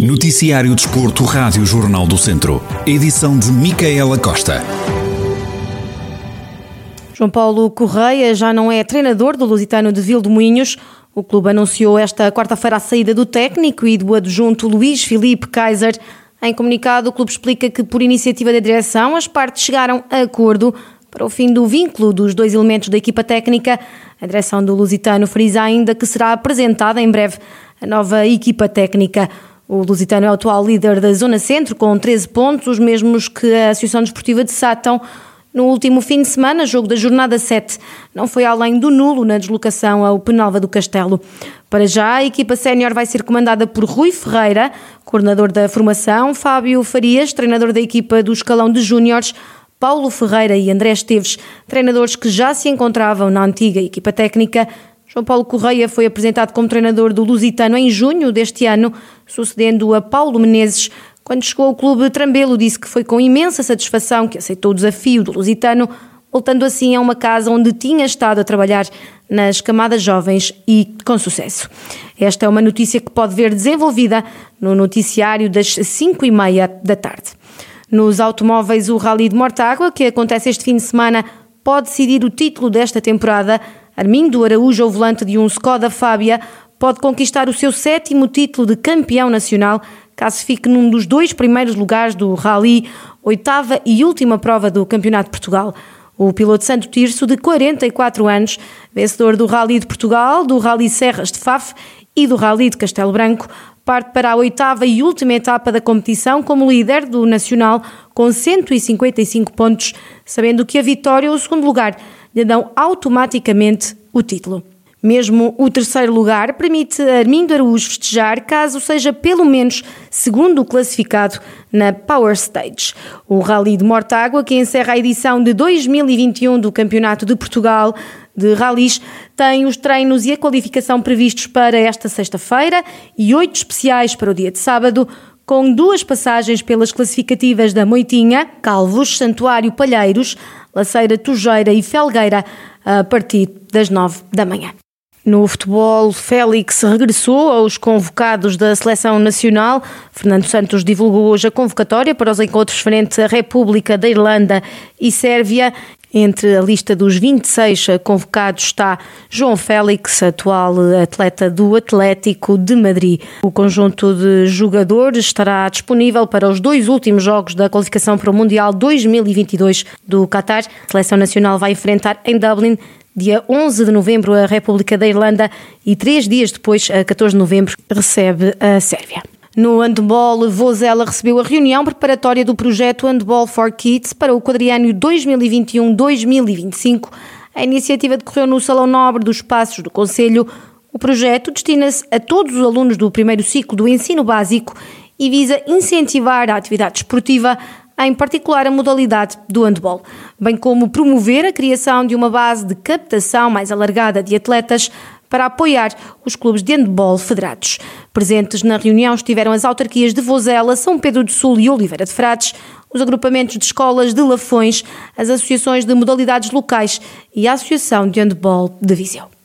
Noticiário Desporto, Rádio Jornal do Centro. Edição de Micaela Costa. João Paulo Correia já não é treinador do Lusitano de Vildomoinhos. O clube anunciou esta quarta-feira a saída do técnico e do adjunto Luís Filipe Kaiser. Em comunicado, o clube explica que, por iniciativa da direção, as partes chegaram a acordo para o fim do vínculo dos dois elementos da equipa técnica. A direção do Lusitano frisa ainda que será apresentada em breve a nova equipa técnica. O Lusitano é o atual líder da Zona Centro, com 13 pontos, os mesmos que a Associação Desportiva de Sátão. No último fim de semana, jogo da jornada 7, não foi além do nulo na deslocação ao Penalva do Castelo. Para já, a equipa sénior vai ser comandada por Rui Ferreira, coordenador da formação, Fábio Farias, treinador da equipa do escalão de júniores, Paulo Ferreira e André Esteves, treinadores que já se encontravam na antiga equipa técnica. João Paulo Correia foi apresentado como treinador do Lusitano em junho deste ano, sucedendo a Paulo Menezes, quando chegou ao clube, Trambelo disse que foi com imensa satisfação que aceitou o desafio do Lusitano, voltando assim a uma casa onde tinha estado a trabalhar nas camadas jovens e com sucesso. Esta é uma notícia que pode ver desenvolvida no noticiário das 5 e meia da tarde. Nos automóveis, o Rally de Mortágua, que acontece este fim de semana, pode decidir o título desta temporada. Armindo Araújo, ao volante de um Skoda Fábia, pode conquistar o seu sétimo título de campeão nacional caso fique num dos dois primeiros lugares do Rally, oitava e última prova do Campeonato de Portugal. O piloto Santo Tirso, de 44 anos, vencedor do Rally de Portugal, do Rally Serras de Faf e do Rally de Castelo Branco, parte para a oitava e última etapa da competição como líder do Nacional com 155 pontos, sabendo que a vitória ou o segundo lugar lhe dão automaticamente o título. Mesmo o terceiro lugar permite a Armindo Araújo festejar caso seja pelo menos segundo classificado na Power Stage. O Rally de Mortágua, que encerra a edição de 2021 do Campeonato de Portugal de Rallys, tem os treinos e a qualificação previstos para esta sexta-feira e oito especiais para o dia de sábado, com duas passagens pelas classificativas da Moitinha, Calvos, Santuário Palheiros, Laceira Tujeira e Felgueira, a partir das nove da manhã. No futebol, Félix regressou aos convocados da seleção nacional. Fernando Santos divulgou hoje a convocatória para os encontros frente à República da Irlanda e Sérvia. Entre a lista dos 26 convocados está João Félix, atual atleta do Atlético de Madrid. O conjunto de jogadores estará disponível para os dois últimos jogos da qualificação para o Mundial 2022 do Qatar. A seleção nacional vai enfrentar em Dublin Dia 11 de novembro, a República da Irlanda e três dias depois, a 14 de novembro, recebe a Sérvia. No handball, Vozela recebeu a reunião preparatória do projeto Handball for Kids para o quadriânio 2021-2025. A iniciativa decorreu no Salão Nobre dos Passos do Conselho. O projeto destina-se a todos os alunos do primeiro ciclo do ensino básico e visa incentivar a atividade esportiva em particular a modalidade do handball, bem como promover a criação de uma base de captação mais alargada de atletas para apoiar os clubes de handball federados. Presentes na reunião estiveram as autarquias de Vozela, São Pedro do Sul e Oliveira de Frades, os agrupamentos de escolas de Lafões, as associações de modalidades locais e a Associação de Handball de Viseu.